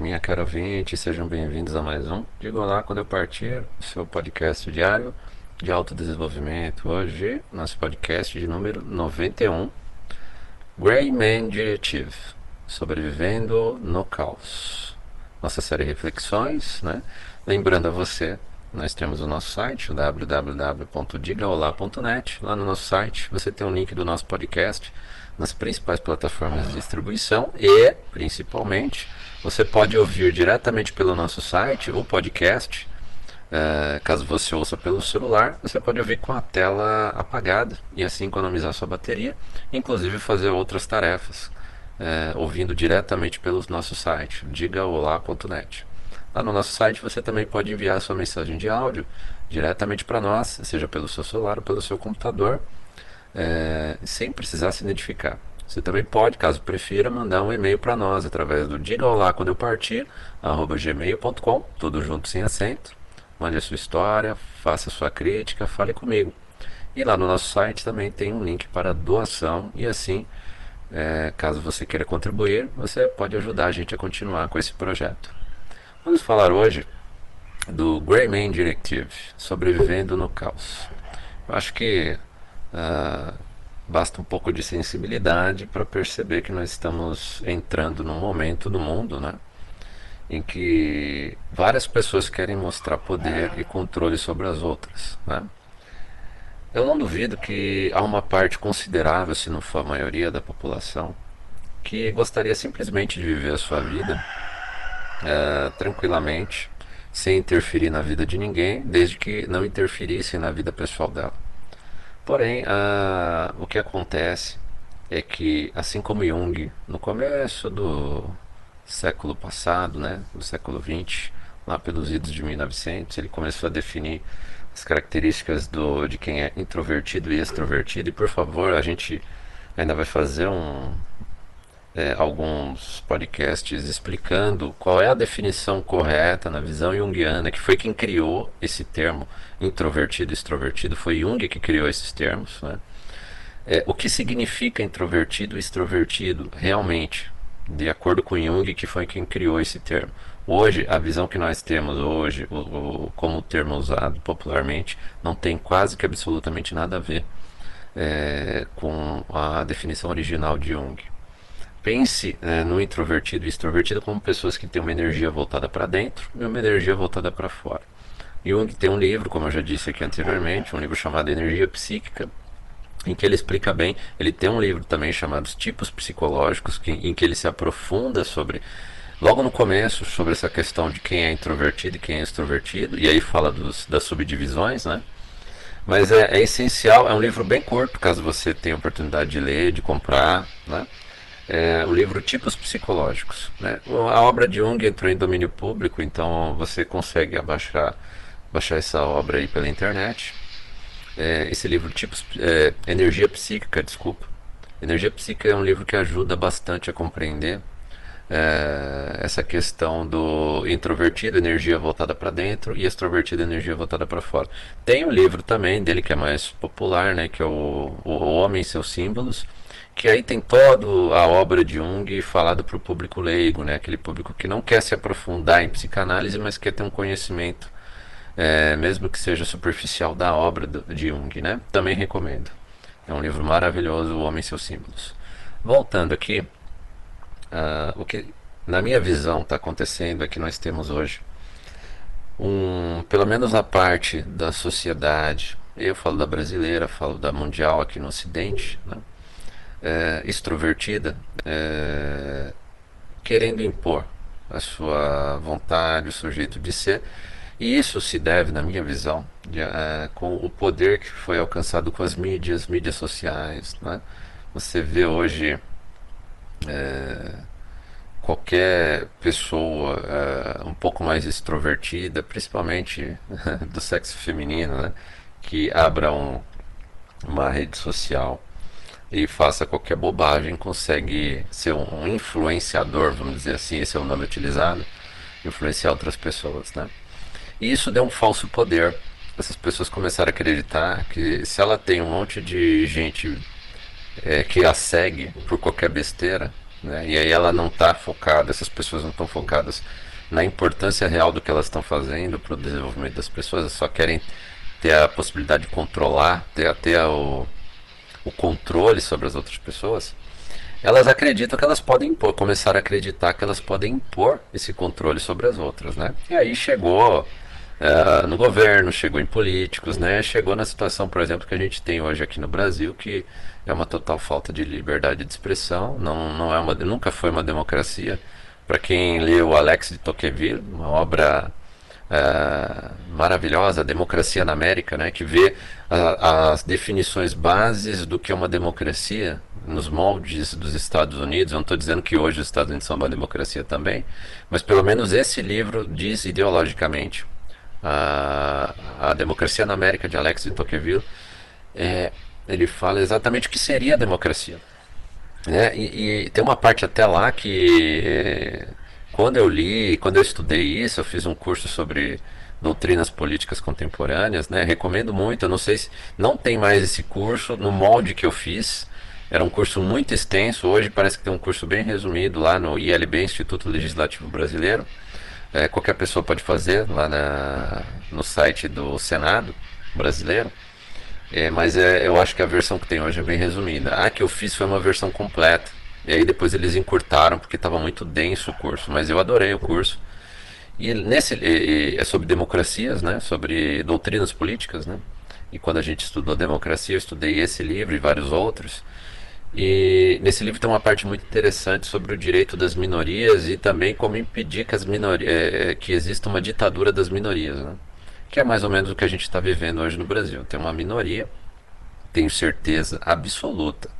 minha cara ouvinte, sejam bem-vindos a mais um Diga Olá Quando Eu Partir, seu podcast diário de autodesenvolvimento. Hoje, nosso podcast de número 91, Grey Man Directive, Sobrevivendo no Caos. Nossa série de reflexões, né? Lembrando a você, nós temos o nosso site, www.digaolá.net. Lá no nosso site você tem um link do nosso podcast nas principais plataformas de distribuição e, principalmente, você pode ouvir diretamente pelo nosso site o podcast. Uh, caso você ouça pelo celular, você pode ouvir com a tela apagada e assim economizar sua bateria, inclusive fazer outras tarefas, uh, ouvindo diretamente pelo nosso site, digaolá.net. Lá no nosso site você também pode enviar sua mensagem de áudio diretamente para nós, seja pelo seu celular ou pelo seu computador é, sem precisar se identificar. Você também pode, caso prefira, mandar um e-mail para nós através do diga quando eu partir, arroba gmail.com, tudo junto sem acento. Mande a sua história, faça a sua crítica, fale comigo. E lá no nosso site também tem um link para doação e assim, é, caso você queira contribuir, você pode ajudar a gente a continuar com esse projeto. Vamos falar hoje do Greyman Directive, sobrevivendo no caos. Eu acho que Uh, basta um pouco de sensibilidade para perceber que nós estamos entrando num momento do mundo, né, em que várias pessoas querem mostrar poder e controle sobre as outras, né. Eu não duvido que há uma parte considerável, se não for a maioria da população, que gostaria simplesmente de viver a sua vida uh, tranquilamente, sem interferir na vida de ninguém, desde que não interferissem na vida pessoal dela. Porém, a, o que acontece é que, assim como Jung, no começo do século passado, né, do século XX, lá pelos idos de 1900, ele começou a definir as características do, de quem é introvertido e extrovertido. E por favor, a gente ainda vai fazer um, é, alguns podcasts explicando qual é a definição correta na visão junguiana, que foi quem criou esse termo introvertido e extrovertido, foi Jung que criou esses termos. Né? É, o que significa introvertido e extrovertido realmente, de acordo com Jung, que foi quem criou esse termo. Hoje, a visão que nós temos hoje, o, o, como o termo usado popularmente, não tem quase que absolutamente nada a ver é, com a definição original de Jung. Pense é, no introvertido e extrovertido como pessoas que têm uma energia voltada para dentro e uma energia voltada para fora. Jung tem um livro, como eu já disse aqui anteriormente, um livro chamado Energia Psíquica, em que ele explica bem. Ele tem um livro também chamado Tipos Psicológicos, que, em que ele se aprofunda sobre, logo no começo, sobre essa questão de quem é introvertido e quem é extrovertido, e aí fala dos, das subdivisões, né? Mas é, é essencial, é um livro bem curto, caso você tenha oportunidade de ler, de comprar, né? É, o livro Tipos Psicológicos. Né? A obra de Jung entrou em domínio público, então você consegue abaixar, baixar essa obra aí pela internet. É, esse livro Tipos é, Energia Psíquica, desculpa. Energia Psíquica é um livro que ajuda bastante a compreender é, essa questão do introvertido, energia voltada para dentro, e extrovertido, energia voltada para fora. Tem um livro também dele que é mais popular, né, que é o, o Homem e seus Símbolos, que aí tem toda a obra de Jung falado para o público leigo, né? aquele público que não quer se aprofundar em psicanálise, mas quer ter um conhecimento, é, mesmo que seja superficial, da obra de Jung. Né? Também recomendo. É um livro maravilhoso, O Homem e Seus Símbolos. Voltando aqui, uh, o que na minha visão está acontecendo é que nós temos hoje, um, pelo menos na parte da sociedade, eu falo da brasileira, falo da mundial aqui no Ocidente, né? É, extrovertida, é, querendo impor a sua vontade, o seu jeito de ser. E isso se deve, na minha visão, de, é, com o poder que foi alcançado com as mídias, mídias sociais. Né? Você vê hoje é, qualquer pessoa é, um pouco mais extrovertida, principalmente do sexo feminino, né? que abra um, uma rede social e faça qualquer bobagem, consegue ser um influenciador, vamos dizer assim, esse é o nome utilizado, influenciar outras pessoas, né? E isso deu um falso poder. Essas pessoas começaram a acreditar que se ela tem um monte de gente é, que a segue por qualquer besteira, Né? E aí ela não está focada, essas pessoas não estão focadas na importância real do que elas estão fazendo para o desenvolvimento das pessoas, só querem ter a possibilidade de controlar, ter, ter o, o controle sobre as outras pessoas, elas acreditam que elas podem impor, começaram a acreditar que elas podem impor esse controle sobre as outras, né? E aí chegou uh, no governo, chegou em políticos, né? Chegou na situação, por exemplo, que a gente tem hoje aqui no Brasil, que é uma total falta de liberdade de expressão, não, não é uma, nunca foi uma democracia. Para quem leu Alex de Tocqueville, uma obra uh, maravilhosa, Democracia na América, né, que vê as definições bases do que é uma democracia nos moldes dos Estados Unidos. Eu não estou dizendo que hoje os Estados Unidos são uma democracia também, mas pelo menos esse livro diz ideologicamente a, a Democracia na América de Alex de Tocqueville. É, ele fala exatamente o que seria a democracia. Né? E, e, tem uma parte até lá que quando eu li, quando eu estudei isso, eu fiz um curso sobre doutrinas políticas contemporâneas, né? Recomendo muito. Eu não sei se não tem mais esse curso no molde que eu fiz. Era um curso muito extenso. Hoje parece que tem um curso bem resumido lá no ILB, Instituto Legislativo Brasileiro. É, qualquer pessoa pode fazer lá na, no site do Senado brasileiro. É, mas é, eu acho que a versão que tem hoje é bem resumida. A que eu fiz foi uma versão completa. E aí depois eles encurtaram porque estava muito denso o curso, mas eu adorei o curso. E nesse e, é sobre democracias, né? Sobre doutrinas políticas, né? E quando a gente estudou democracia, eu estudei esse livro e vários outros. E nesse livro tem uma parte muito interessante sobre o direito das minorias e também como impedir que as minorias é, é, que exista uma ditadura das minorias, né? Que é mais ou menos o que a gente está vivendo hoje no Brasil. Tem uma minoria, tenho certeza absoluta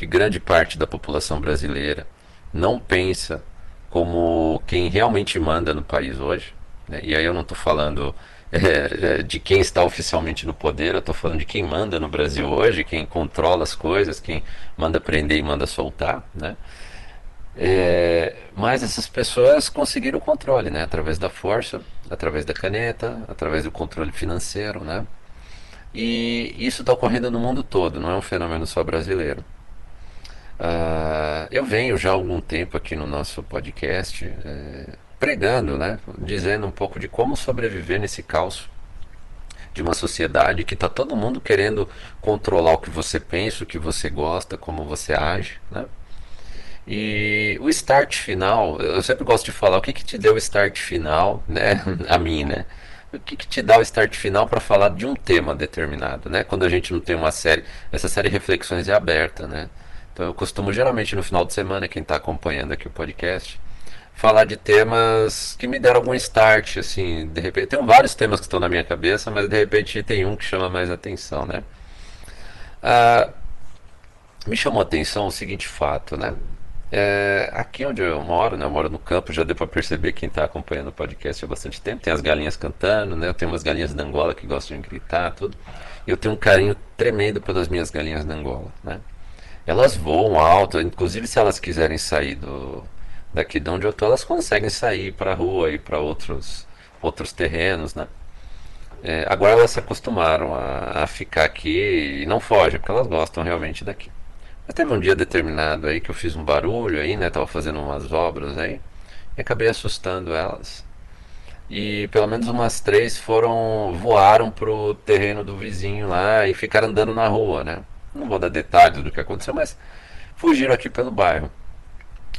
que grande parte da população brasileira não pensa como quem realmente manda no país hoje. Né? E aí eu não estou falando é, de quem está oficialmente no poder, eu estou falando de quem manda no Brasil hoje, quem controla as coisas, quem manda prender e manda soltar. Né? É, mas essas pessoas conseguiram o controle, né? Através da força, através da caneta, através do controle financeiro, né? E isso está ocorrendo no mundo todo, não é um fenômeno só brasileiro. Uh, eu venho já há algum tempo aqui no nosso podcast é, pregando, né, dizendo um pouco de como sobreviver nesse caos de uma sociedade que está todo mundo querendo controlar o que você pensa, o que você gosta, como você age, né? E o start final, eu sempre gosto de falar, o que, que te deu o start final, né? A mim, né? O que, que te dá o start final para falar de um tema determinado, né? Quando a gente não tem uma série, essa série Reflexões é aberta, né? Então eu costumo geralmente no final de semana, quem está acompanhando aqui o podcast, falar de temas que me deram algum start, assim, de repente. Tem vários temas que estão na minha cabeça, mas de repente tem um que chama mais atenção, né? Ah, me chamou a atenção o seguinte fato, né? É, aqui onde eu moro, né, eu moro no campo, já deu para perceber quem está acompanhando o podcast há bastante tempo. Tem as galinhas cantando, né? Eu tenho umas galinhas da Angola que gostam de gritar, tudo. Eu tenho um carinho tremendo pelas minhas galinhas da Angola, né? Elas voam alto, inclusive se elas quiserem sair do daqui de onde eu tô, elas conseguem sair para rua e para outros outros terrenos, né? É, agora elas se acostumaram a, a, ficar aqui e não fogem, porque elas gostam realmente daqui. Mas teve um dia determinado aí que eu fiz um barulho aí, né? Tava fazendo umas obras aí e acabei assustando elas. E pelo menos umas três foram voaram pro terreno do vizinho lá e ficaram andando na rua, né? Não vou dar detalhes do que aconteceu, mas fugiram aqui pelo bairro.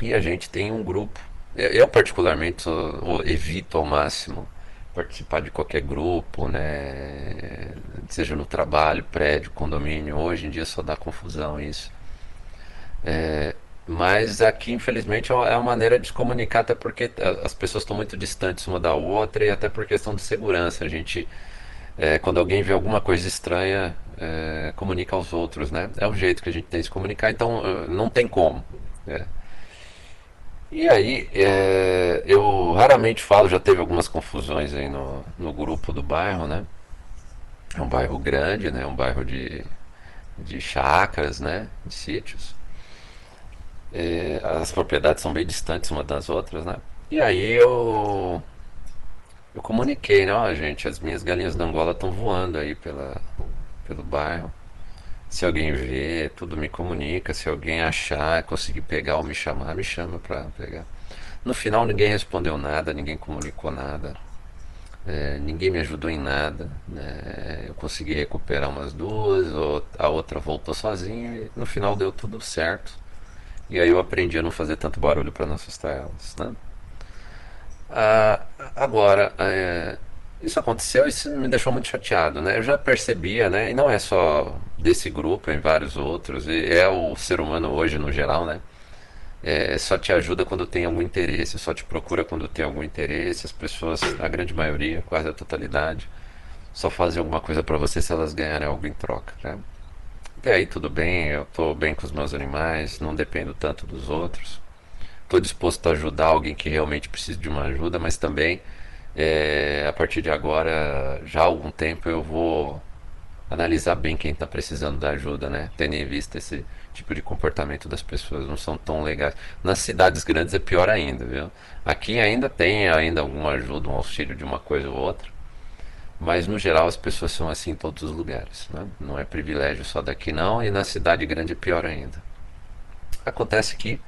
E a gente tem um grupo. Eu, particularmente, evito ao máximo participar de qualquer grupo, né? Seja no trabalho, prédio, condomínio. Hoje em dia só dá confusão isso. É, mas aqui, infelizmente, é uma maneira de se comunicar, até porque as pessoas estão muito distantes uma da outra e até por questão de segurança. A gente, é, quando alguém vê alguma coisa estranha, é, comunica aos outros, né? É o jeito que a gente tem de se comunicar, então eh, não tem como. Né? E aí, é, eu raramente falo, já teve algumas confusões aí no, no grupo do bairro, né? É um bairro grande, né? Um bairro de, de chácaras, né? De sítios. É, as propriedades são bem distantes uma das outras, né? E aí eu eu comuniquei, né? Ó, gente, as minhas galinhas da Angola estão voando aí pela, pelo bairro. Se alguém vê, tudo me comunica. Se alguém achar, conseguir pegar ou me chamar, me chama para pegar. No final ninguém respondeu nada, ninguém comunicou nada. É, ninguém me ajudou em nada. Né? Eu consegui recuperar umas duas, a outra voltou sozinha e no final deu tudo certo. E aí eu aprendi a não fazer tanto barulho para não assustar elas. Né? Ah, agora, é, isso aconteceu e isso me deixou muito chateado. Né? Eu já percebia, né? e não é só desse grupo, em vários outros, e é o ser humano hoje no geral, né? é, só te ajuda quando tem algum interesse, só te procura quando tem algum interesse. As pessoas, a grande maioria, quase a totalidade, só fazem alguma coisa para você se elas ganharem algo em troca. Né? E aí tudo bem, eu estou bem com os meus animais, não dependo tanto dos outros. Estou disposto a ajudar alguém que realmente precisa de uma ajuda, mas também é, a partir de agora, já há algum tempo, eu vou analisar bem quem está precisando da ajuda, né? Tendo em vista esse tipo de comportamento das pessoas não são tão legais. Nas cidades grandes é pior ainda, viu? Aqui ainda tem ainda alguma ajuda, um auxílio de uma coisa ou outra, mas no geral as pessoas são assim em todos os lugares, né? Não é privilégio só daqui não, e na cidade grande é pior ainda. Acontece que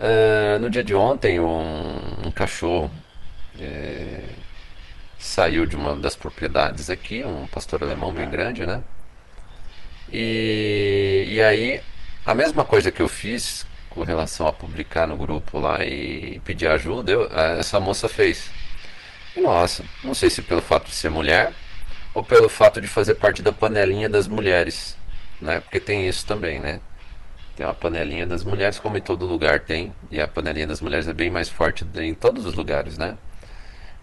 uh, no dia de ontem um, um cachorro é, saiu de uma das propriedades aqui, um pastor alemão bem grande, né? E, e aí a mesma coisa que eu fiz com relação a publicar no grupo lá e pedir ajuda, eu, essa moça fez. Nossa, não sei se pelo fato de ser mulher ou pelo fato de fazer parte da panelinha das mulheres, né? Porque tem isso também, né? Tem uma panelinha das mulheres, como em todo lugar tem, e a panelinha das mulheres é bem mais forte em todos os lugares, né?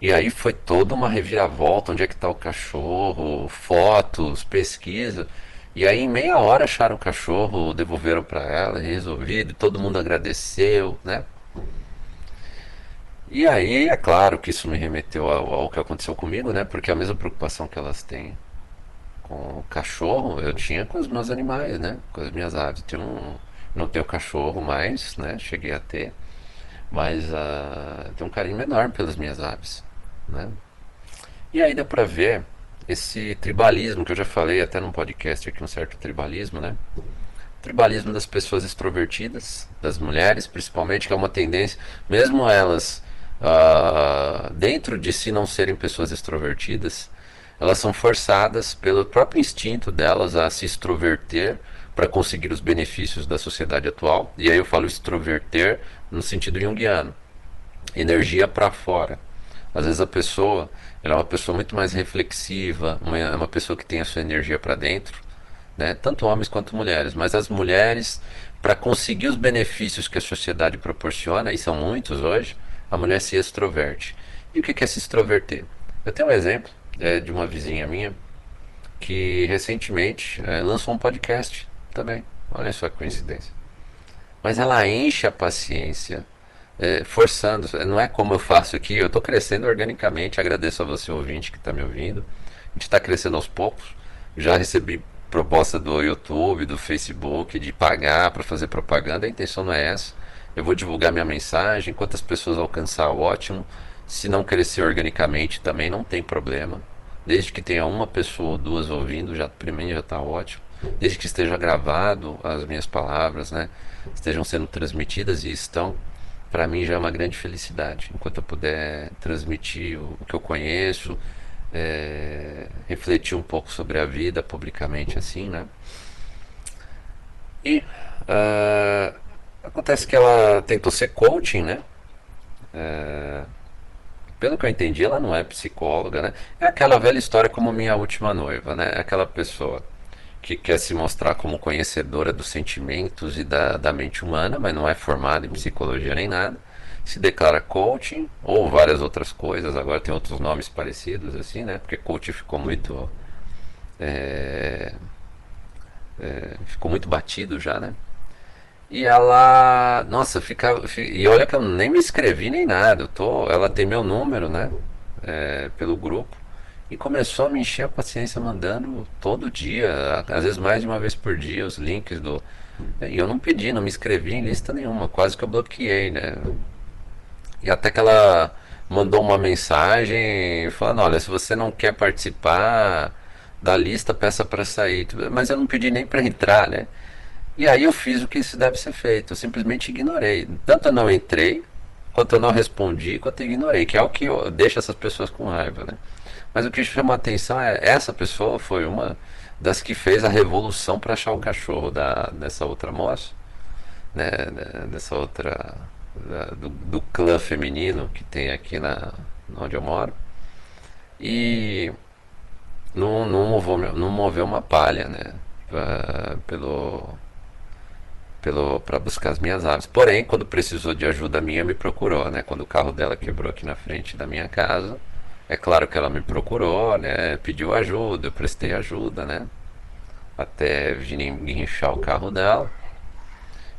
E aí foi toda uma reviravolta, onde é que está o cachorro, fotos, pesquisa. E aí, em meia hora, acharam o cachorro, devolveram para ela, resolvido, todo mundo agradeceu, né? E aí, é claro que isso me remeteu ao, ao, que aconteceu comigo, né? Porque a mesma preocupação que elas têm com o cachorro, eu tinha com os meus animais, né? Com as minhas aves. Tenho um, não tenho cachorro mais, né? Cheguei a ter. Mas uh, tenho um carinho enorme pelas minhas aves, né? E aí dá pra ver esse tribalismo que eu já falei até num podcast aqui, um certo tribalismo, né? Tribalismo das pessoas extrovertidas, das mulheres principalmente, que é uma tendência, mesmo elas uh, dentro de si não serem pessoas extrovertidas, elas são forçadas pelo próprio instinto delas a se extroverter para conseguir os benefícios da sociedade atual. E aí eu falo extroverter no sentido junguiano, energia para fora. Às vezes a pessoa ela é uma pessoa muito mais reflexiva, uma, é uma pessoa que tem a sua energia para dentro, né? tanto homens quanto mulheres. Mas as mulheres, para conseguir os benefícios que a sociedade proporciona, e são muitos hoje, a mulher se extroverte. E o que é se extroverter? Eu tenho um exemplo é, de uma vizinha minha que recentemente é, lançou um podcast também. Olha só que coincidência. Mas ela enche a paciência é, forçando. Não é como eu faço aqui, eu estou crescendo organicamente. Agradeço a você, ouvinte, que está me ouvindo. A gente está crescendo aos poucos. Já recebi proposta do YouTube, do Facebook, de pagar para fazer propaganda. A intenção não é essa. Eu vou divulgar minha mensagem. Quantas pessoas alcançar, ótimo. Se não crescer organicamente, também não tem problema. Desde que tenha uma pessoa ou duas ouvindo, já para mim já está ótimo. Desde que esteja gravado as minhas palavras, né? Estejam sendo transmitidas e estão para mim já é uma grande felicidade. Enquanto eu puder transmitir o, que eu conheço, é, refletir um pouco sobre a vida publicamente assim, né? E uh, acontece que ela tentou ser coaching, né? Uh, pelo que eu entendi, ela não é psicóloga, né? É aquela velha história como minha última noiva, né? É aquela pessoa que quer se mostrar como conhecedora dos sentimentos e da, da mente humana, mas não é formada em psicologia nem nada. Se declara coaching ou várias outras coisas. Agora tem outros nomes parecidos, assim, né? Porque coaching ficou muito. É, é, ficou muito batido já, né? E ela. Nossa, fica. E olha que eu nem me inscrevi nem nada. Eu tô, ela tem meu número, né? É, pelo grupo. E começou a me encher a paciência mandando todo dia, às vezes mais de uma vez por dia, os links do. E eu não pedi, não me inscrevi em lista nenhuma, quase que eu bloqueei, né? E até que ela mandou uma mensagem falando, olha, se você não quer participar, da lista, peça para sair. Mas eu não pedi nem para entrar, né? E aí eu fiz o que isso deve ser feito. Eu simplesmente ignorei. Tanto eu não entrei, quanto eu não respondi, quanto eu ignorei, que é o que deixa essas pessoas com raiva, né? Mas o que chama a atenção é essa pessoa foi uma das que fez a revolução para achar o cachorro da, dessa outra moça, né? Dessa outra da, do, do clã feminino que tem aqui na onde eu moro. E não, não, moveu, não moveu uma palha, né? Pra, pelo pelo para buscar as minhas aves. Porém, quando precisou de ajuda minha, me procurou, né? Quando o carro dela quebrou aqui na frente da minha casa, é claro que ela me procurou, né? Pediu ajuda, eu prestei ajuda, né? Até vir guinchar o carro dela.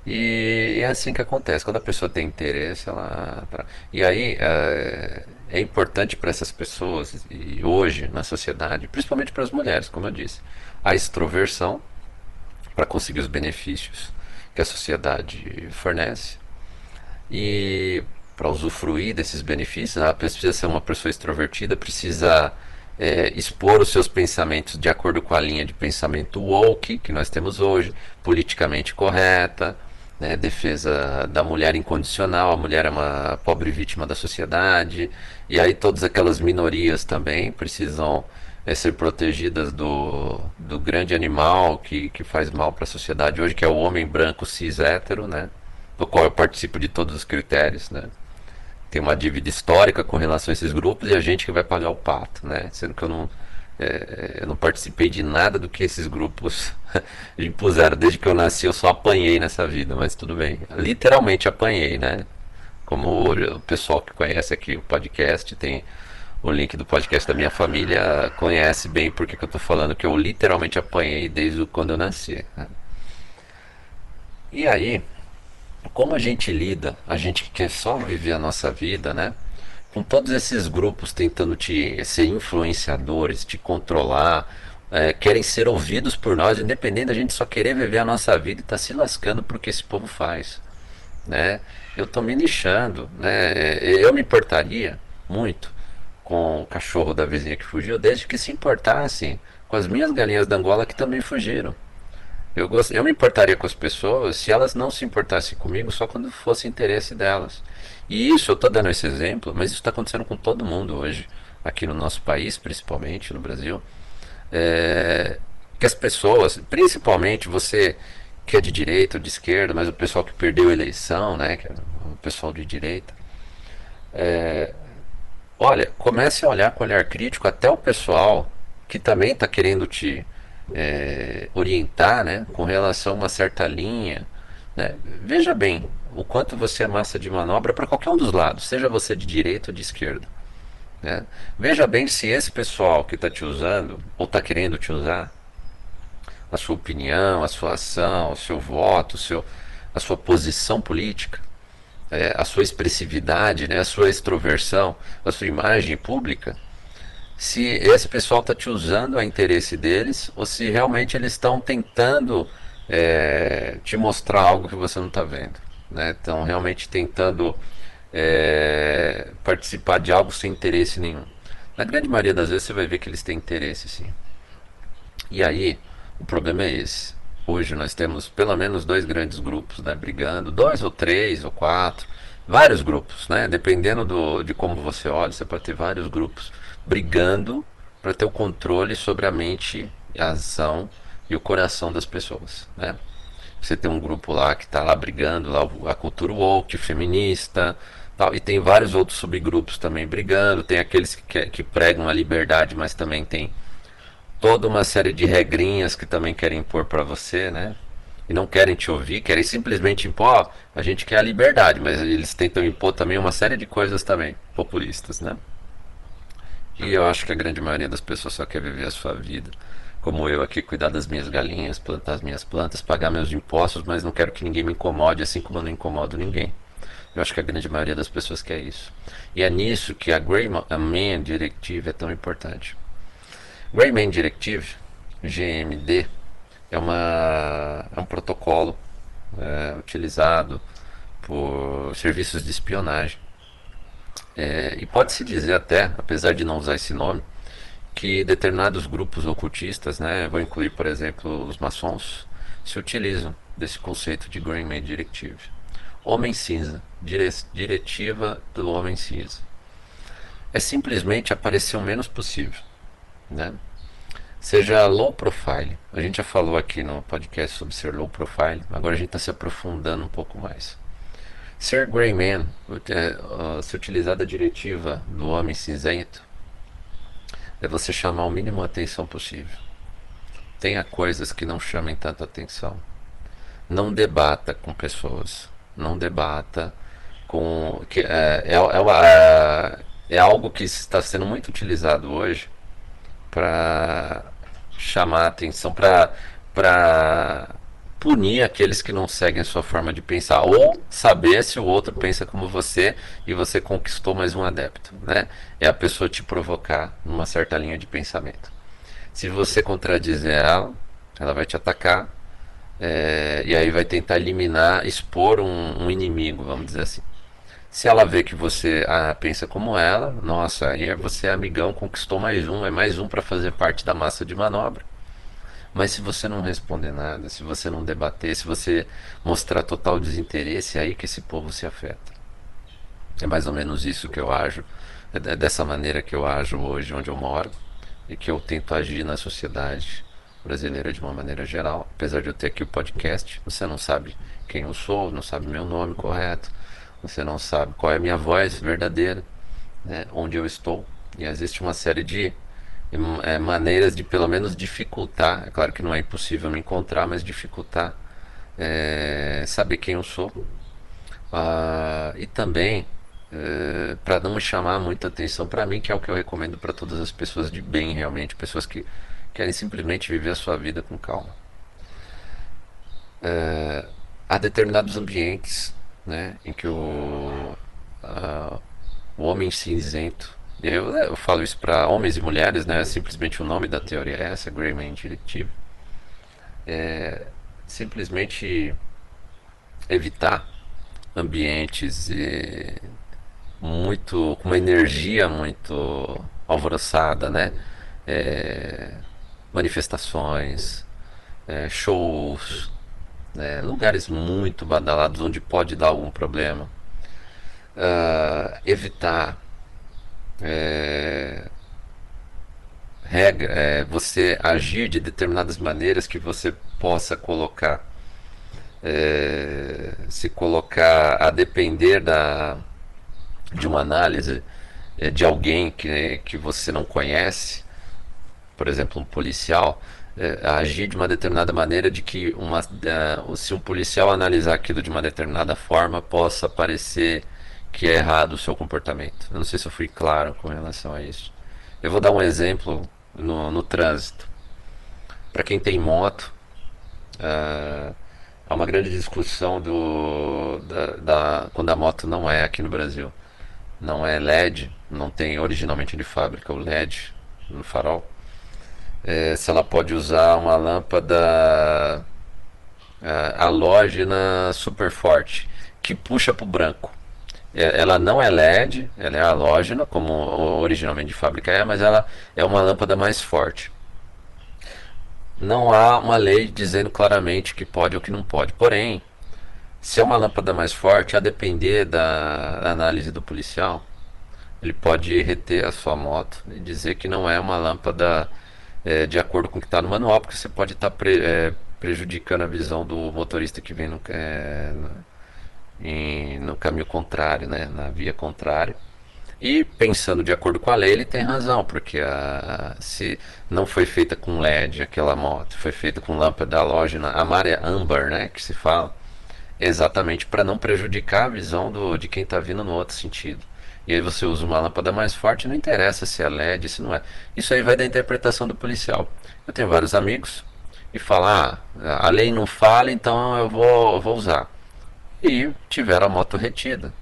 E é assim que acontece. Quando a pessoa tem interesse, ela. E aí é, é importante para essas pessoas, e hoje na sociedade, principalmente para as mulheres, como eu disse, a extroversão para conseguir os benefícios que a sociedade fornece. E para usufruir desses benefícios, ela precisa ser uma pessoa extrovertida, precisa é, expor os seus pensamentos de acordo com a linha de pensamento woke que nós temos hoje, politicamente correta, né, defesa da mulher incondicional, a mulher é uma pobre vítima da sociedade, e aí todas aquelas minorias também precisam é, ser protegidas do, do grande animal que, que faz mal para a sociedade hoje, que é o homem branco cis hétero, né, do qual eu participo de todos os critérios, né. Tem uma dívida histórica com relação a esses grupos e a gente que vai pagar o pato, né, sendo que eu não é, eu não participei de nada do que esses grupos impuseram. Desde que eu nasci, eu só apanhei nessa vida, mas tudo bem. Literalmente apanhei, né? Como o pessoal que conhece aqui o podcast tem o link do podcast da minha família conhece bem porque que eu tô falando que eu literalmente apanhei desde quando eu nasci. Né? E aí, como a gente lida, a gente que quer só viver a nossa vida, né? com todos esses grupos tentando te ser influenciadores, te controlar, é, querem ser ouvidos por nós, independente da gente só querer viver a nossa vida e tá se lascando por que esse povo faz, né? Eu tô me lixando, né? Eu me importaria muito com o cachorro da vizinha que fugiu, desde que se importassem com as minhas galinhas da Angola que também fugiram. Eu, gost... eu me importaria com as pessoas se elas não se importassem comigo só quando fosse interesse delas. E isso, eu estou dando esse exemplo, mas isso está acontecendo com todo mundo hoje, aqui no nosso país, principalmente no Brasil. É, que as pessoas, principalmente você que é de direita ou de esquerda, mas o pessoal que perdeu a eleição, né, que é o pessoal de direita, é, olha, comece a olhar com olhar crítico até o pessoal que também está querendo te é, orientar, né, com relação a uma certa linha. Né? Veja bem, o quanto você é massa de manobra para qualquer um dos lados, seja você de direita ou de esquerda. Né? Veja bem se esse pessoal que está te usando, ou está querendo te usar, a sua opinião, a sua ação, o seu voto, o seu, a sua posição política, é, a sua expressividade, né, a sua extroversão, a sua imagem pública, se esse pessoal está te usando a interesse deles ou se realmente eles estão tentando é, te mostrar algo que você não está vendo né? Estão realmente tentando é, participar de algo sem interesse nenhum. Na grande maioria das vezes você vai ver que eles têm interesse sim. E aí, o problema é esse. Hoje nós temos pelo menos dois grandes grupos né, brigando, dois ou três ou quatro, vários grupos, né? Dependendo do, de como você olha, você pode ter vários grupos brigando para ter o controle sobre a mente, a ação e o coração das pessoas, né? Você tem um grupo lá que está lá brigando, lá, a cultura woke, feminista, tal, e tem vários outros subgrupos também brigando. Tem aqueles que, que pregam a liberdade, mas também tem toda uma série de regrinhas que também querem impor para você, né? E não querem te ouvir, querem simplesmente impor, a gente quer a liberdade, mas eles tentam impor também uma série de coisas também, populistas, né? E eu acho que a grande maioria das pessoas só quer viver a sua vida como eu aqui, cuidar das minhas galinhas, plantar as minhas plantas, pagar meus impostos, mas não quero que ninguém me incomode, assim como eu não incomodo ninguém. Eu acho que a grande maioria das pessoas quer isso. E é nisso que a Grey Man Directive é tão importante. Grey Man Directive, GMD, é, uma, é um protocolo é, utilizado por serviços de espionagem. É, e pode-se dizer até, apesar de não usar esse nome, que determinados grupos ocultistas, né, vou incluir, por exemplo, os maçons, se utilizam desse conceito de Green Man Directive. Homem cinza, dire diretiva do homem cinza. É simplesmente aparecer o menos possível, né? Seja low profile. A gente já falou aqui no podcast sobre ser low profile, agora a gente está se aprofundando um pouco mais. Ser Grey Man, é, se utilizar da diretiva do homem cinzento, é você chamar o mínimo atenção possível. Tenha coisas que não chamem tanta atenção. Não debata com pessoas. Não debata com. Que, é, é, é, é algo que está sendo muito utilizado hoje para chamar atenção, para punir aqueles que não seguem a sua forma de pensar, ou saber se o outro pensa como você e você conquistou mais um adepto. Né? É a pessoa te provocar numa certa linha de pensamento. Se você contradizer ela, ela vai te atacar é, e aí vai tentar eliminar, expor um, um, inimigo, vamos dizer assim. Se ela vê que você ah, pensa como ela, nossa, aí você é amigão, conquistou mais um, é mais um para fazer parte da massa de manobra. Mas se você não responder nada, se você não debater, se você mostrar total desinteresse, é aí que esse povo se afeta. É mais ou menos isso que eu ajo, é dessa maneira que eu ajo hoje onde eu moro e que eu tento agir na sociedade brasileira de uma maneira geral. Apesar de eu ter aqui o podcast, você não sabe quem eu sou, não sabe meu nome correto, você não sabe qual é a minha voz verdadeira, né, onde eu estou. E existe uma série de é, maneiras de pelo menos dificultar, é claro que não é impossível me encontrar, mas dificultar é, saber quem eu sou. Ah, e também é, para não chamar muita atenção para mim, que é o que eu recomendo para todas as pessoas de bem realmente, pessoas que querem simplesmente viver a sua vida com calma. É, há determinados ambientes né, em que o, a, o homem cinzento eu, eu falo isso para homens e mulheres, né? Simplesmente o nome da teoria é essa, Grayman Directive. É simplesmente evitar ambientes e muito com uma energia muito alvoroçada, né? É, manifestações, é, shows, né? lugares muito badalados onde pode dar algum problema. Uh, evitar é, regra, é, você agir de determinadas maneiras que você possa colocar, é, se colocar a depender da, de uma análise é, de alguém que, que você não conhece, por exemplo, um policial, é, agir de uma determinada maneira de que uma, se um policial analisar aquilo de uma determinada forma possa parecer que é errado o seu comportamento. Eu não sei se eu fui claro com relação a isso. Eu vou dar um exemplo no, no trânsito. Para quem tem moto, uh, há uma grande discussão do, da, da, quando a moto não é aqui no Brasil. Não é LED, não tem originalmente de fábrica o LED no farol. É, se ela pode usar uma lâmpada uh, halógena super forte que puxa para o branco. É, ela não é LED, ela é halógena, como originalmente de fábrica é, mas ela é uma lâmpada mais forte. Não há uma lei dizendo claramente que pode ou que não pode. Porém, se é uma lâmpada mais forte, a depender da análise do policial, ele pode reter a sua moto e dizer que não é uma lâmpada é, de acordo com o que está no manual, porque você pode estar tá pre, é, prejudicando a visão do motorista que vem no, é, em, caminho contrário, né, na via contrária. E pensando de acordo com a lei, ele tem razão, porque a, se não foi feita com LED aquela moto, foi feita com lâmpada halógena amarela amber, né, que se fala, exatamente para não prejudicar a visão do, de quem está vindo no outro sentido. E aí você usa uma lâmpada mais forte, não interessa se é LED, se não é. Isso aí vai da interpretação do policial. Eu tenho vários amigos e falam, ah, a lei não fala, então eu vou, eu vou usar e tiveram a moto retida.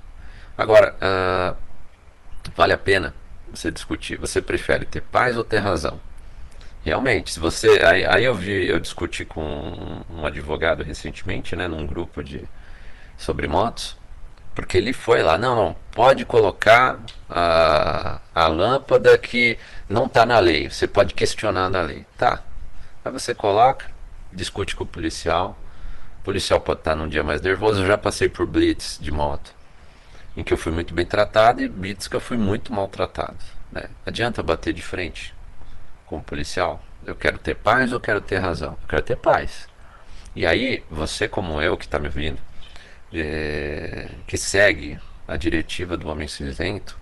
Agora, uh, vale a pena você discutir. Você prefere ter paz ou ter razão? Realmente, se você. Aí, aí eu vi, eu discuti com um advogado recentemente, né, num grupo de sobre motos. Porque ele foi lá, não, não, pode colocar a, a lâmpada que não está na lei, você pode questionar na lei. Tá. Aí você coloca, discute com o policial, o policial pode estar num dia mais nervoso, eu já passei por blitz de moto, em que eu fui muito bem tratado e blitz que eu fui muito maltratado. Né? Adianta bater de frente com o policial? Eu quero ter paz ou quero ter razão? Eu quero ter paz. E aí, você como eu que está me ouvindo, é, que segue a diretiva do homem cinzento,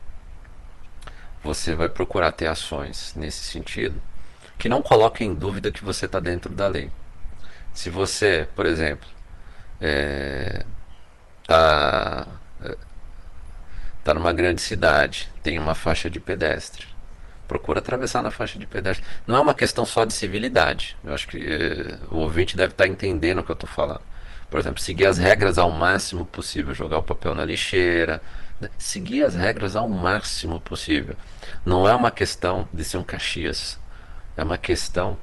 você vai procurar ter ações nesse sentido que não coloquem em dúvida que você está dentro da lei. Se você, por exemplo, é, tá, é, tá numa grande cidade, tem uma faixa de pedestre, procura atravessar na faixa de pedestre. Não é uma questão só de civilidade. Eu acho que é, o ouvinte deve estar tá entendendo o que eu estou falando. Por exemplo, seguir as regras ao máximo possível, jogar o papel na lixeira, né? seguir as regras ao máximo possível. Não é uma questão de ser um Caxias, é uma questão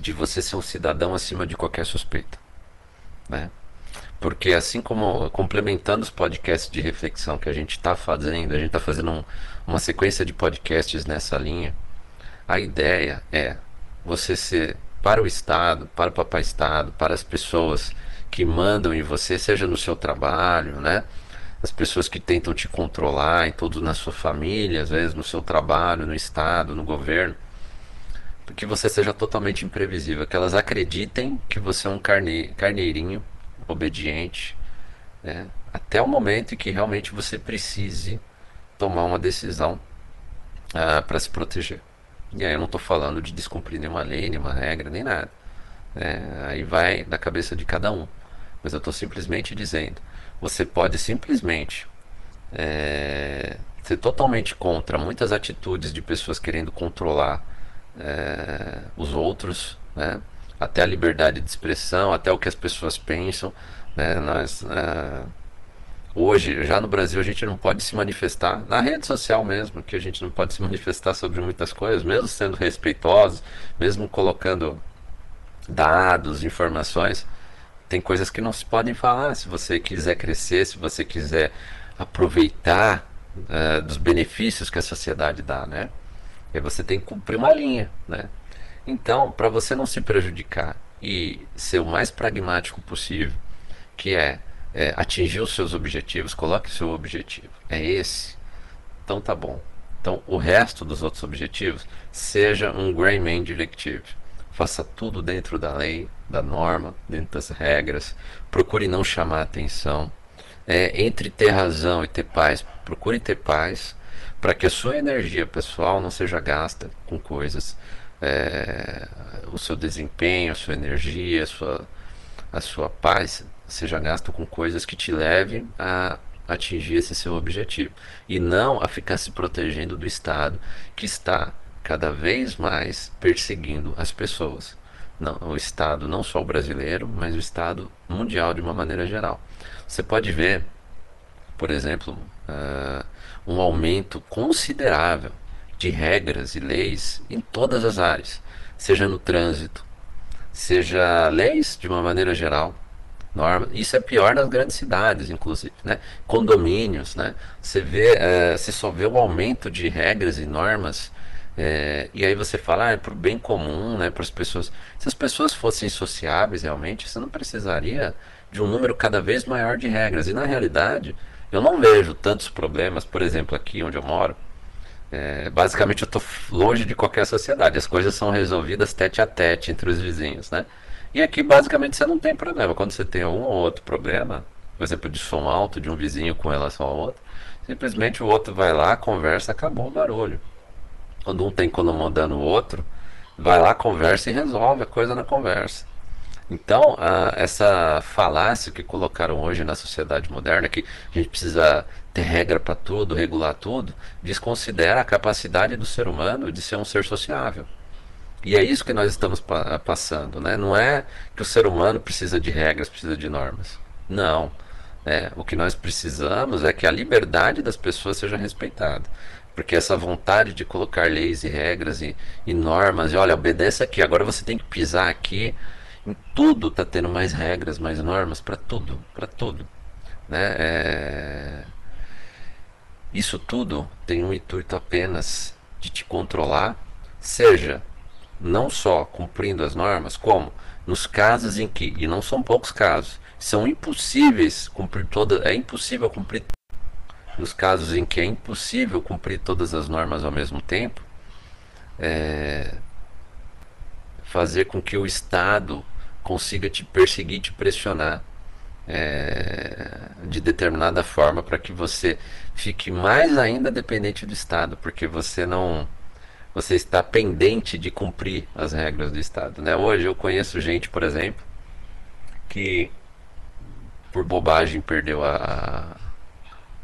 de você ser um cidadão acima de qualquer suspeita. Né? Porque assim como complementando os podcasts de reflexão que a gente está fazendo, a gente está fazendo um, uma sequência de podcasts nessa linha, a ideia é você ser para o Estado, para o Papai Estado, para as pessoas que mandam em você, seja no seu trabalho, né? As pessoas que tentam te controlar em todo na sua família, às vezes no seu trabalho, no Estado, no governo que você seja totalmente imprevisível, que elas acreditem que você é um carne, carneirinho obediente, né? até o momento em que realmente você precise tomar uma decisão ah, para se proteger. E aí eu não estou falando de descumprir nenhuma lei, nenhuma regra, nem nada. Né? Aí vai da cabeça de cada um. Mas eu estou simplesmente dizendo, você pode simplesmente é, ser totalmente contra muitas atitudes de pessoas querendo controlar é, os outros, né? até a liberdade de expressão, até o que as pessoas pensam. Né? Nós, é, hoje, já no Brasil, a gente não pode se manifestar, na rede social mesmo, que a gente não pode se manifestar sobre muitas coisas, mesmo sendo respeitosos, mesmo colocando dados, informações. Tem coisas que não se podem falar. Se você quiser crescer, se você quiser aproveitar uh, dos benefícios que a sociedade dá, né? E você tem que cumprir uma linha, né? Então, para você não se prejudicar e ser o mais pragmático possível, que é, é atingir os seus objetivos, coloque seu objetivo. É esse. Então tá bom. Então o resto dos outros objetivos seja um Greyman Directive. Faça tudo dentro da lei, da norma, dentro das regras. Procure não chamar atenção. É, entre ter razão e ter paz, procure ter paz para que a sua energia pessoal não seja gasta com coisas, é, o seu desempenho, a sua energia, a sua, a sua paz seja gasta com coisas que te levem a atingir esse seu objetivo e não a ficar se protegendo do Estado que está cada vez mais perseguindo as pessoas. Não, o Estado, não só o brasileiro, mas o Estado mundial de uma maneira geral. Você pode ver, por exemplo, uh, um aumento considerável de regras e leis em todas as áreas, seja no trânsito, seja leis de uma maneira geral, norma. Isso é pior nas grandes cidades, inclusive, né? Condomínios, né? Você vê, é, você só vê o aumento de regras e normas. É, e aí você fala, ah, é para o bem comum, né? Para as pessoas. Se as pessoas fossem sociáveis realmente, você não precisaria de um número cada vez maior de regras. E na realidade, eu não vejo tantos problemas, por exemplo, aqui onde eu moro. É, basicamente, eu estou longe de qualquer sociedade. As coisas são resolvidas tete a tete entre os vizinhos, né? E aqui, basicamente, você não tem problema. Quando você tem um ou outro problema, por exemplo, de som alto de um vizinho com relação ao outro, simplesmente o outro vai lá, conversa, acabou o barulho. Quando um está incomodando o outro, vai lá, conversa e resolve a coisa na conversa. Então, essa falácia que colocaram hoje na sociedade moderna, que a gente precisa ter regra para tudo, regular tudo, desconsidera a capacidade do ser humano de ser um ser sociável. E é isso que nós estamos pa passando, né? Não é que o ser humano precisa de regras, precisa de normas. Não. É, o que nós precisamos é que a liberdade das pessoas seja respeitada. Porque essa vontade de colocar leis e regras e, e normas, e olha, obedeça aqui, agora você tem que pisar aqui, em tudo está tendo mais regras, mais normas para tudo, para tudo. Né? É... Isso tudo tem um intuito apenas de te controlar, seja não só cumprindo as normas, como nos casos em que, e não são poucos casos, são impossíveis cumprir toda, é impossível cumprir nos casos em que é impossível cumprir todas as normas ao mesmo tempo, é, fazer com que o Estado consiga te perseguir, te pressionar é, de determinada forma para que você fique mais ainda dependente do Estado, porque você não você está pendente de cumprir as regras do Estado. Né? Hoje eu conheço gente, por exemplo, que por bobagem perdeu a,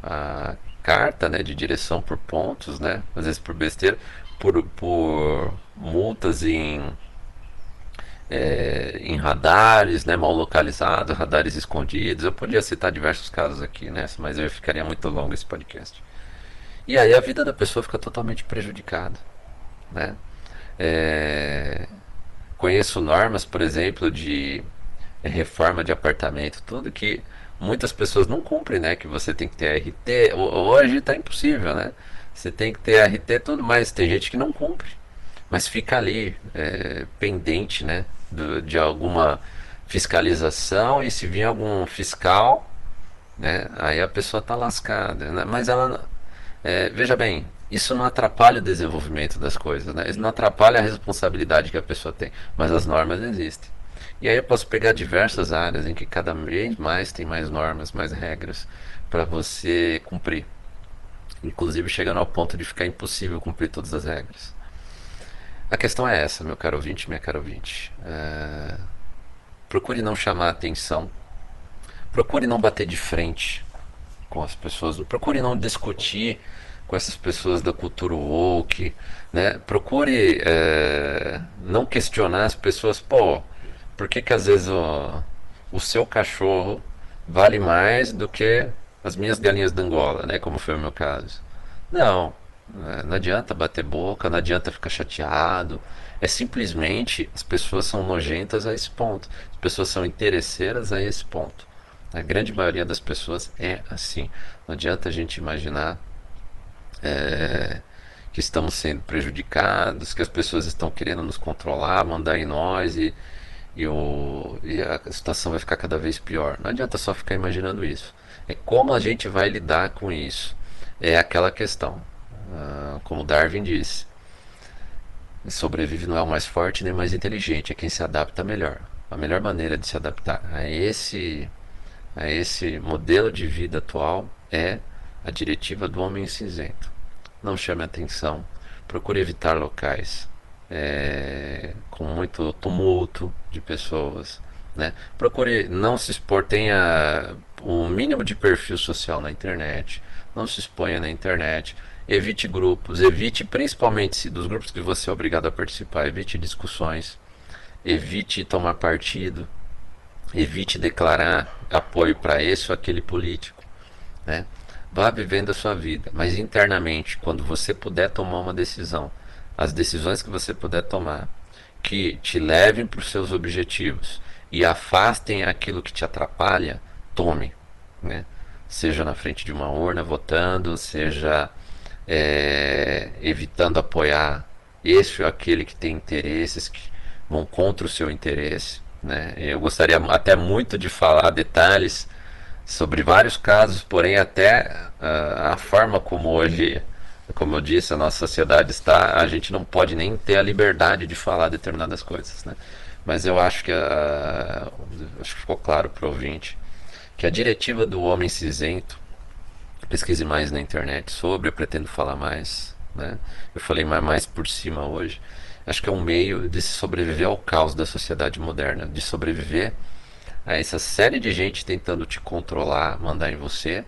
a carta né, de direção por pontos, né, às vezes por besteira, por, por multas em, é, em radares né, mal localizados, radares escondidos. Eu podia citar diversos casos aqui, né, mas eu ficaria muito longo esse podcast. E aí a vida da pessoa fica totalmente prejudicada. Né? É, conheço normas, por exemplo, de reforma de apartamento, tudo que muitas pessoas não cumprem, né? Que você tem que ter RT. Hoje está impossível, né? Você tem que ter RT tudo mais. Tem gente que não cumpre, mas fica ali é, pendente, né? Do, de alguma fiscalização e se vir algum fiscal, né? Aí a pessoa está lascada, né? Mas ela, é, veja bem, isso não atrapalha o desenvolvimento das coisas, né? Isso não atrapalha a responsabilidade que a pessoa tem, mas as normas existem. E aí eu posso pegar diversas áreas em que cada vez mais tem mais normas, mais regras para você cumprir. Inclusive chegando ao ponto de ficar impossível cumprir todas as regras. A questão é essa, meu caro ouvinte, minha cara ouvinte. É... Procure não chamar atenção. Procure não bater de frente com as pessoas. Procure não discutir com essas pessoas da cultura woke. Né? Procure é... não questionar as pessoas. Pô, por que, que às vezes o, o seu cachorro vale mais do que as minhas galinhas da Angola, né? Como foi o meu caso. Não, não adianta bater boca, não adianta ficar chateado. É simplesmente as pessoas são nojentas a esse ponto. As pessoas são interesseiras a esse ponto. A grande maioria das pessoas é assim. Não adianta a gente imaginar é, que estamos sendo prejudicados, que as pessoas estão querendo nos controlar, mandar em nós e e, o, e a situação vai ficar cada vez pior. Não adianta só ficar imaginando isso. É como a gente vai lidar com isso. É aquela questão. Uh, como Darwin disse: sobrevive não é o mais forte nem mais inteligente, é quem se adapta melhor. A melhor maneira de se adaptar a esse, a esse modelo de vida atual é a diretiva do homem cinzento. Não chame atenção, procure evitar locais é, com muito tumulto de pessoas. Né? Procure não se expor, tenha o mínimo de perfil social na internet, não se exponha na internet, evite grupos, evite principalmente dos grupos que você é obrigado a participar, evite discussões, evite tomar partido, evite declarar apoio para esse ou aquele político. Né? Vá vivendo a sua vida, mas internamente, quando você puder tomar uma decisão, as decisões que você puder tomar que te levem para os seus objetivos e afastem aquilo que te atrapalha, tome. Né? Seja na frente de uma urna votando, seja é, evitando apoiar esse ou aquele que tem interesses que vão contra o seu interesse. Né? Eu gostaria até muito de falar detalhes sobre vários casos, porém até uh, a forma como hoje como eu disse, a nossa sociedade está, a gente não pode nem ter a liberdade de falar determinadas coisas, né? Mas eu acho que a, acho que ficou claro para o ouvinte que a diretiva do homem cinzento, pesquise mais na internet sobre, eu pretendo falar mais, né? Eu falei mais, por cima hoje. Acho que é um meio de se sobreviver ao caos da sociedade moderna, de sobreviver a essa série de gente tentando te controlar, mandar em você,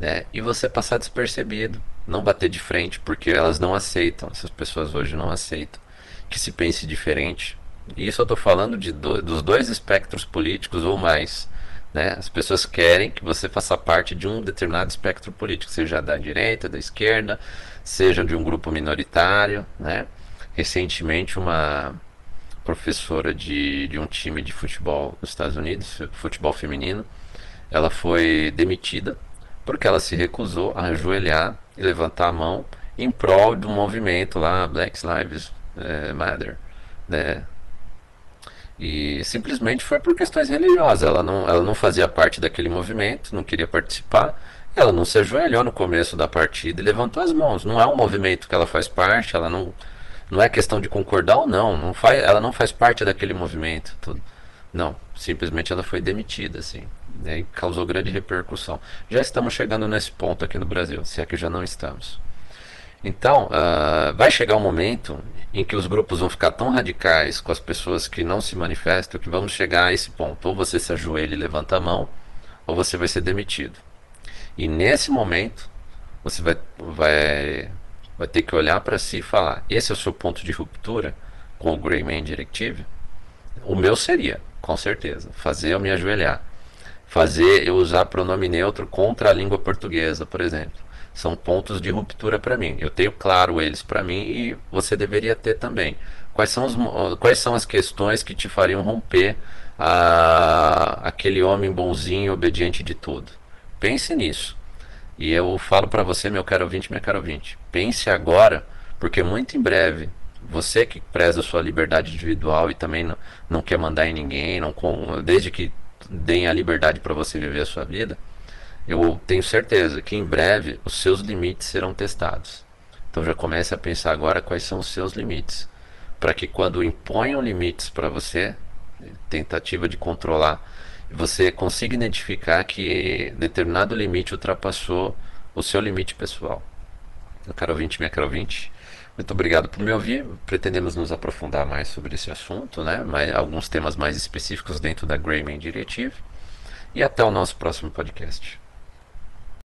né? E você passar despercebido não bater de frente, porque elas não aceitam, essas pessoas hoje não aceitam que se pense diferente. E isso eu estou falando de do, dos dois espectros políticos ou mais. Né? As pessoas querem que você faça parte de um determinado espectro político, seja da direita, da esquerda, seja de um grupo minoritário. Né? Recentemente, uma professora de, de um time de futebol nos Estados Unidos, futebol feminino, ela foi demitida porque ela se recusou a ajoelhar e levantar a mão em prol do movimento lá, Black Lives é, Matter, né? E simplesmente foi por questões religiosas. Ela não, ela não fazia parte daquele movimento, não queria participar. Ela não se ajoelhou no começo da partida e levantou as mãos. Não é um movimento que ela faz parte, ela não, não é questão de concordar ou não. não faz, ela não faz parte daquele movimento. Tudo. Não, simplesmente ela foi demitida, assim. Né, e causou grande repercussão. Já estamos chegando nesse ponto aqui no Brasil, se é que já não estamos. Então, uh, vai chegar um momento em que os grupos vão ficar tão radicais com as pessoas que não se manifestam que vamos chegar a esse ponto. Ou você se ajoelha e levanta a mão, ou você vai ser demitido. E nesse momento, você vai, vai, vai ter que olhar para si e falar: esse é o seu ponto de ruptura com o Greyman Directive? O meu seria, com certeza, fazer eu me ajoelhar. Fazer eu usar pronome neutro contra a língua portuguesa, por exemplo são pontos de ruptura para mim. Eu tenho claro eles para mim e você deveria ter também. Quais são, os, quais são as questões que te fariam romper a, aquele homem bonzinho, obediente de tudo? Pense nisso. E eu falo para você, meu caro ouvinte, minha caro ouvinte, pense agora, porque muito em breve, você que preza a sua liberdade individual e também não, não quer mandar em ninguém, não, desde que deem a liberdade para você viver a sua vida, eu tenho certeza que em breve os seus limites serão testados. Então já comece a pensar agora quais são os seus limites, para que quando imponham limites para você, tentativa de controlar, você consiga identificar que determinado limite ultrapassou o seu limite pessoal. Meu caro ouvinte, minha caro ouvinte, muito obrigado por me ouvir. Pretendemos nos aprofundar mais sobre esse assunto, né? Mais, alguns temas mais específicos dentro da Greyman Directive. E até o nosso próximo podcast.